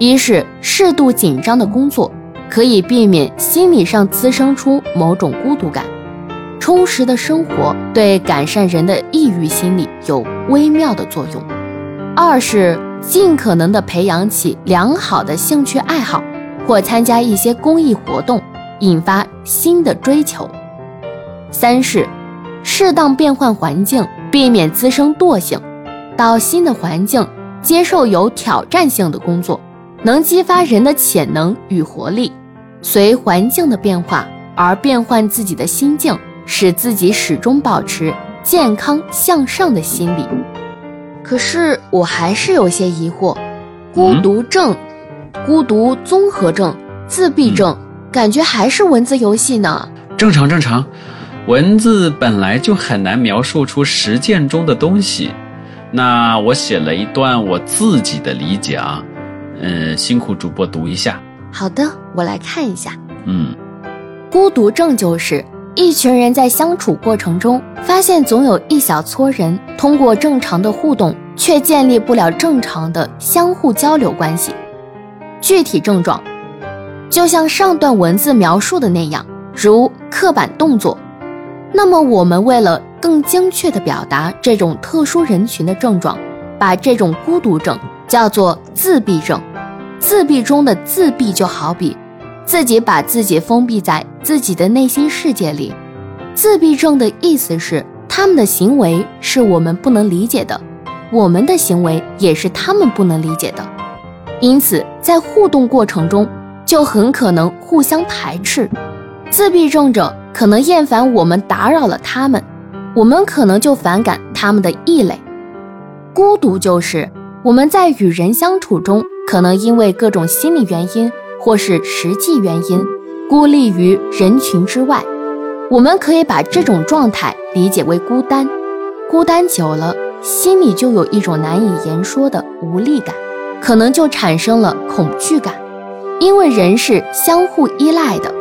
一是适度紧张的工作，可以避免心理上滋生出某种孤独感；充实的生活对改善人的抑郁心理有微妙的作用。二是尽可能的培养起良好的兴趣爱好，或参加一些公益活动，引发新的追求。三是适当变换环境，避免滋生惰性，到新的环境接受有挑战性的工作，能激发人的潜能与活力。随环境的变化而变换自己的心境，使自己始终保持健康向上的心理。可是我还是有些疑惑，孤独症、孤独综合症、自闭症，感觉还是文字游戏呢？正常，正常。文字本来就很难描述出实践中的东西，那我写了一段我自己的理解啊，嗯，辛苦主播读一下。好的，我来看一下。嗯，孤独症就是一群人在相处过程中，发现总有一小撮人通过正常的互动，却建立不了正常的相互交流关系。具体症状，就像上段文字描述的那样，如刻板动作。那么，我们为了更精确地表达这种特殊人群的症状，把这种孤独症叫做自闭症。自闭中的自闭就好比自己把自己封闭在自己的内心世界里。自闭症的意思是，他们的行为是我们不能理解的，我们的行为也是他们不能理解的。因此，在互动过程中就很可能互相排斥。自闭症者。可能厌烦我们打扰了他们，我们可能就反感他们的异类。孤独就是我们在与人相处中，可能因为各种心理原因或是实际原因，孤立于人群之外。我们可以把这种状态理解为孤单。孤单久了，心里就有一种难以言说的无力感，可能就产生了恐惧感，因为人是相互依赖的。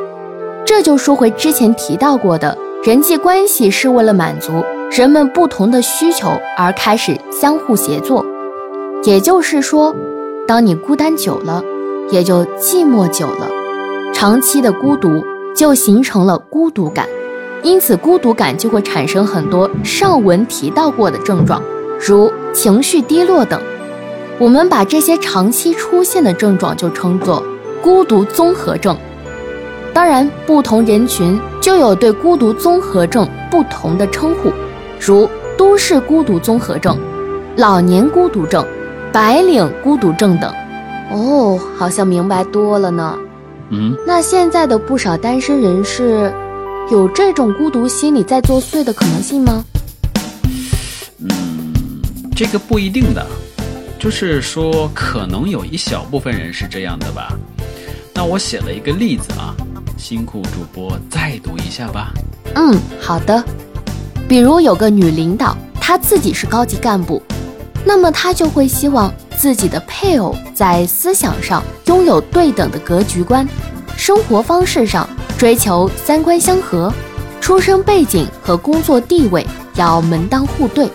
这就说回之前提到过的人际关系是为了满足人们不同的需求而开始相互协作。也就是说，当你孤单久了，也就寂寞久了，长期的孤独就形成了孤独感，因此孤独感就会产生很多上文提到过的症状，如情绪低落等。我们把这些长期出现的症状就称作孤独综合症。当然，不同人群就有对孤独综合症不同的称呼，如都市孤独综合症、老年孤独症、白领孤独症等。哦，好像明白多了呢。嗯，那现在的不少单身人士，有这种孤独心理在作祟的可能性吗？嗯，这个不一定的，就是说可能有一小部分人是这样的吧。那我写了一个例子啊。辛苦主播再读一下吧。嗯，好的。比如有个女领导，她自己是高级干部，那么他就会希望自己的配偶在思想上拥有对等的格局观，生活方式上追求三观相合，出生背景和工作地位要门当户对。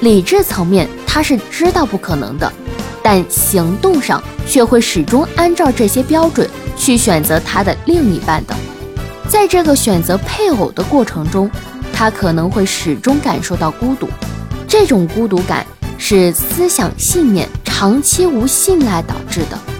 理智层面他是知道不可能的，但行动上却会始终按照这些标准。去选择他的另一半的，在这个选择配偶的过程中，他可能会始终感受到孤独。这种孤独感是思想信念长期无信赖导致的。